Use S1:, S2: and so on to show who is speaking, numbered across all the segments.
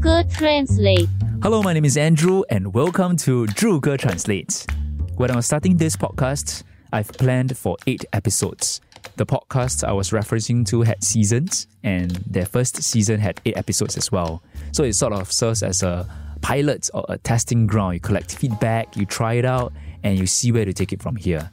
S1: Druger Translate.
S2: Hello, my name is Andrew, and welcome to Druger Translate. When I was starting this podcast, I've planned for eight episodes. The podcast I was referencing to had seasons, and their first season had eight episodes as well. So it sort of serves as a pilot or a testing ground. You collect feedback, you try it out, and you see where to take it from here.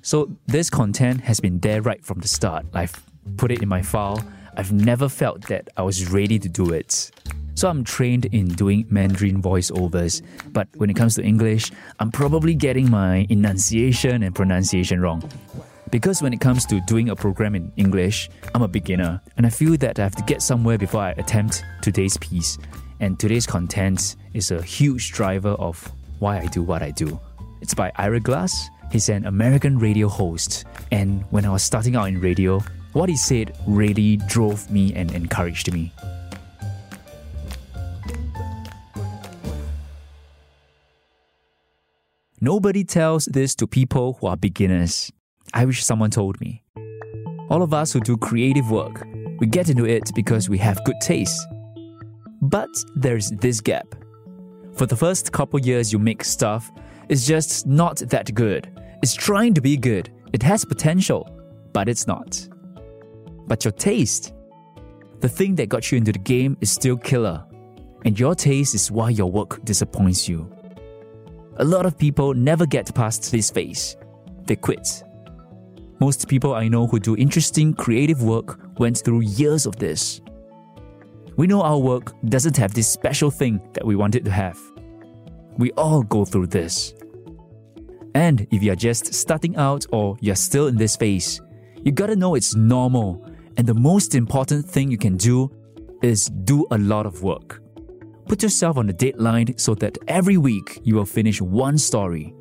S2: So this content has been there right from the start. I've put it in my file. I've never felt that I was ready to do it. So I'm trained in doing Mandarin voiceovers, but when it comes to English, I'm probably getting my enunciation and pronunciation wrong. Because when it comes to doing a program in English, I'm a beginner, and I feel that I have to get somewhere before I attempt today's piece. And today's content is a huge driver of why I do what I do. It's by Ira Glass. He's an American radio host, and when I was starting out in radio, what he said really drove me and encouraged me. Nobody tells this to people who are beginners. I wish someone told me. All of us who do creative work, we get into it because we have good taste. But there's this gap. For the first couple years you make stuff, it's just not that good. It's trying to be good. It has potential, but it's not. But your taste, the thing that got you into the game, is still killer. And your taste is why your work disappoints you. A lot of people never get past this phase. They quit. Most people I know who do interesting creative work went through years of this. We know our work doesn't have this special thing that we want it to have. We all go through this. And if you're just starting out or you're still in this phase, you gotta know it's normal. And the most important thing you can do is do a lot of work. Put yourself on a deadline so that every week you will finish one story.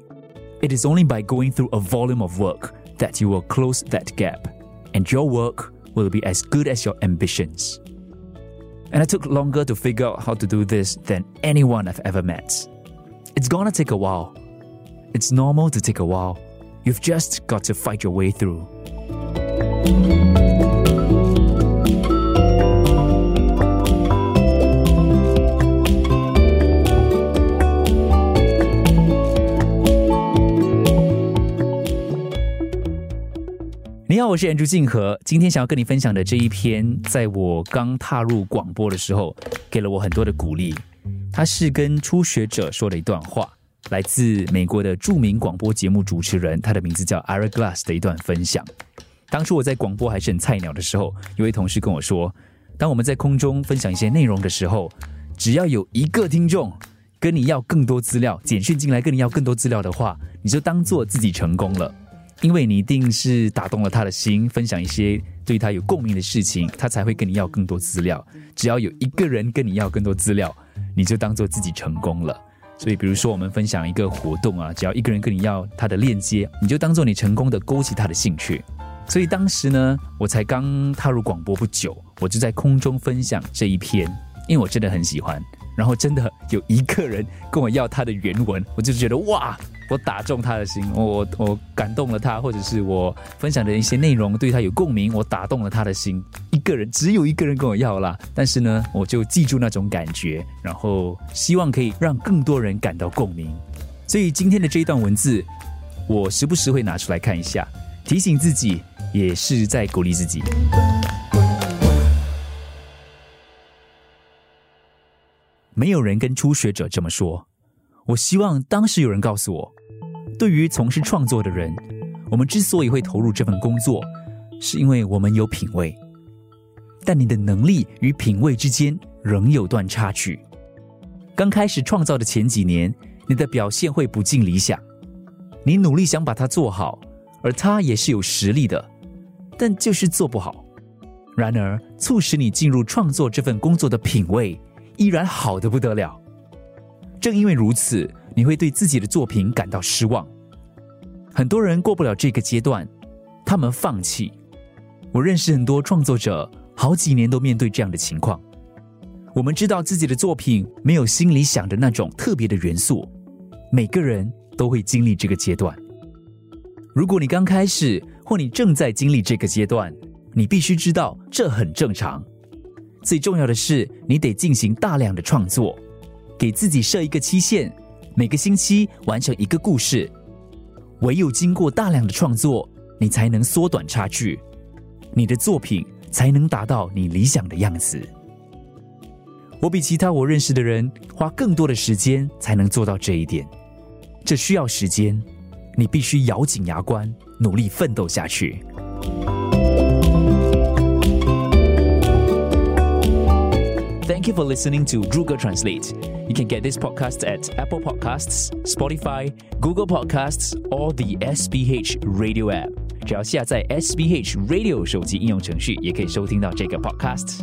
S2: It is only by going through a volume of work that you will close that gap, and your work will be as good as your ambitions. And I took longer to figure out how to do this than anyone I've ever met. It's gonna take a while. It's normal to take a while. You've just got to fight your way through. 好，我是 Andrew 静和。今天想要跟你分享的这一篇，在我刚踏入广播的时候，给了我很多的鼓励。它是跟初学者说的一段话，来自美国的著名广播节目主持人，他的名字叫 Ira Glass 的一段分享。当初我在广播还是很菜鸟的时候，有位同事跟我说，当我们在空中分享一些内容的时候，只要有一个听众跟你要更多资料，简讯进来跟你要更多资料的话，你就当做自己成功了。因为你一定是打动了他的心，分享一些对他有共鸣的事情，他才会跟你要更多资料。只要有一个人跟你要更多资料，你就当做自己成功了。所以，比如说我们分享一个活动啊，只要一个人跟你要他的链接，你就当做你成功的勾起他的兴趣。所以当时呢，我才刚踏入广播不久，我就在空中分享这一篇，因为我真的很喜欢。然后真的有一个人跟我要他的原文，我就觉得哇！我打中他的心，我我感动了他，或者是我分享的一些内容对他有共鸣，我打动了他的心。一个人只有一个人跟我要啦，但是呢，我就记住那种感觉，然后希望可以让更多人感到共鸣。所以今天的这一段文字，我时不时会拿出来看一下，提醒自己，也是在鼓励自己。没有人跟初学者这么说。我希望当时有人告诉我，对于从事创作的人，我们之所以会投入这份工作，是因为我们有品味。但你的能力与品味之间仍有段差距。刚开始创造的前几年，你的表现会不尽理想，你努力想把它做好，而他也是有实力的，但就是做不好。然而，促使你进入创作这份工作的品味，依然好的不得了。正因为如此，你会对自己的作品感到失望。很多人过不了这个阶段，他们放弃。我认识很多创作者，好几年都面对这样的情况。我们知道自己的作品没有心里想的那种特别的元素，每个人都会经历这个阶段。如果你刚开始，或你正在经历这个阶段，你必须知道这很正常。最重要的是，你得进行大量的创作，给自己设一个期限，每个星期完成一个故事。唯有经过大量的创作，你才能缩短差距，你的作品才能达到你理想的样子。我比其他我认识的人花更多的时间才能做到这一点，这需要时间，你必须咬紧牙关，努力奋斗下去。Thank you for listening to Druga Translate. You can get this podcast at Apple Podcasts, Spotify, Google Podcasts, or the SBH Radio app. 只要下载 SBH Radio 手机应用程序，也可以收听到这个 podcast。